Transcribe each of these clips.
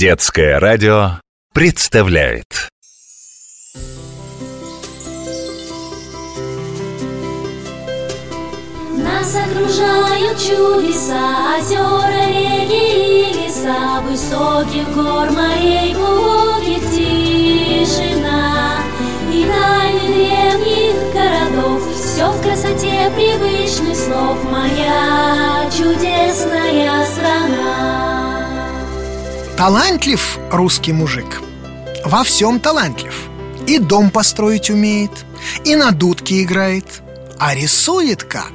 Детское радио представляет. Нас окружают чудеса, озера, реки и леса Высоких гор, морей, глубоких тишина. И тайны древних городов Все в красоте привычных слов. Моя чудесная Талантлив русский мужик. Во всем талантлив. И дом построить умеет И на дудке играет А рисует как.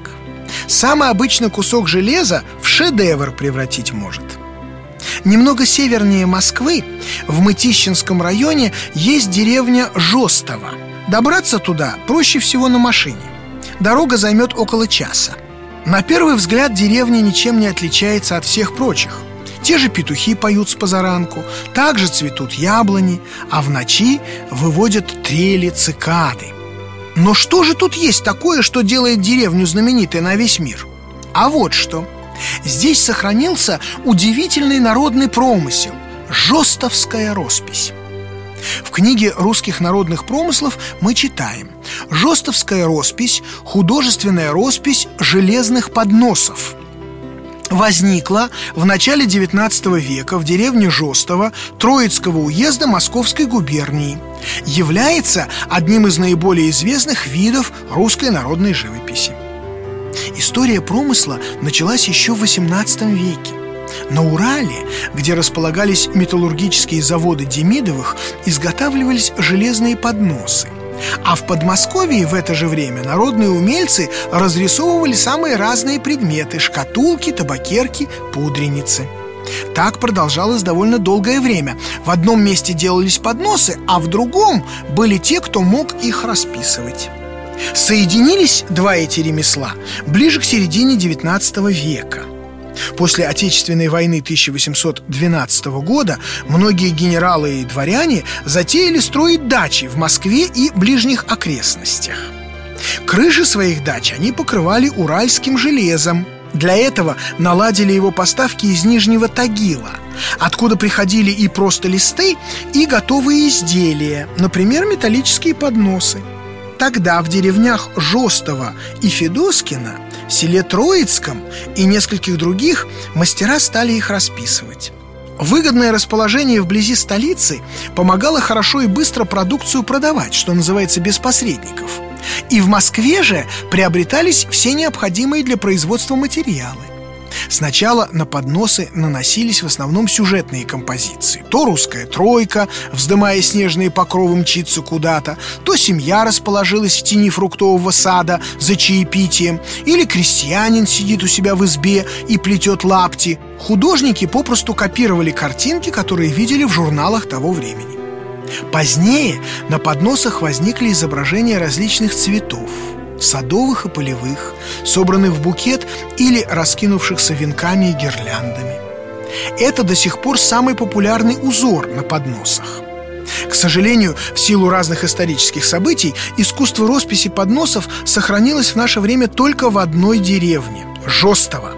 Самый обычный кусок железа в шедевр превратить может. Немного севернее Москвы, в Мытищинском районе, есть деревня Жостово Добраться туда проще всего на машине. Дорога займет около часа. На первый взгляд деревня ничем не отличается от всех прочих те же петухи поют с позаранку, также цветут яблони, а в ночи выводят трели цикады. Но что же тут есть такое, что делает деревню знаменитой на весь мир? А вот что. Здесь сохранился удивительный народный промысел – жестовская роспись. В книге русских народных промыслов мы читаем «Жестовская роспись – художественная роспись железных подносов – возникла в начале XIX века в деревне Жостово Троицкого уезда Московской губернии. Является одним из наиболее известных видов русской народной живописи. История промысла началась еще в XVIII веке. На Урале, где располагались металлургические заводы Демидовых, изготавливались железные подносы – а в Подмосковье в это же время народные умельцы разрисовывали самые разные предметы – шкатулки, табакерки, пудреницы. Так продолжалось довольно долгое время. В одном месте делались подносы, а в другом были те, кто мог их расписывать. Соединились два эти ремесла ближе к середине XIX века – После Отечественной войны 1812 года многие генералы и дворяне затеяли строить дачи в Москве и ближних окрестностях. Крыши своих дач они покрывали уральским железом. Для этого наладили его поставки из Нижнего Тагила, откуда приходили и просто листы, и готовые изделия, например, металлические подносы. Тогда в деревнях Жостова и Федоскина селе Троицком и нескольких других мастера стали их расписывать. Выгодное расположение вблизи столицы помогало хорошо и быстро продукцию продавать, что называется, без посредников. И в Москве же приобретались все необходимые для производства материалы. Сначала на подносы наносились в основном сюжетные композиции. То русская тройка, вздымая снежные покровы, мчится куда-то То семья расположилась в тени фруктового сада за чаепитием Или крестьянин сидит у себя в избе и плетет лапти. Художники попросту копировали картинки, которые видели в журналах того времени. Позднее на подносах возникли изображения различных цветов садовых и полевых, собранных в букет или раскинувшихся венками и гирляндами. Это до сих пор самый популярный узор на подносах. К сожалению, в силу разных исторических событий, искусство росписи подносов сохранилось в наше время только в одной деревне – Жостово.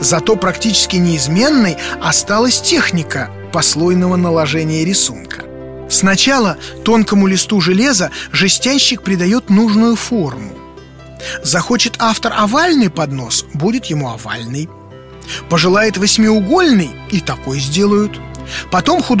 Зато практически неизменной осталась техника послойного наложения рисунка. Сначала тонкому листу железа жестянщик придает нужную форму. Захочет автор овальный поднос, будет ему овальный. Пожелает восьмиугольный, и такой сделают. Потом художник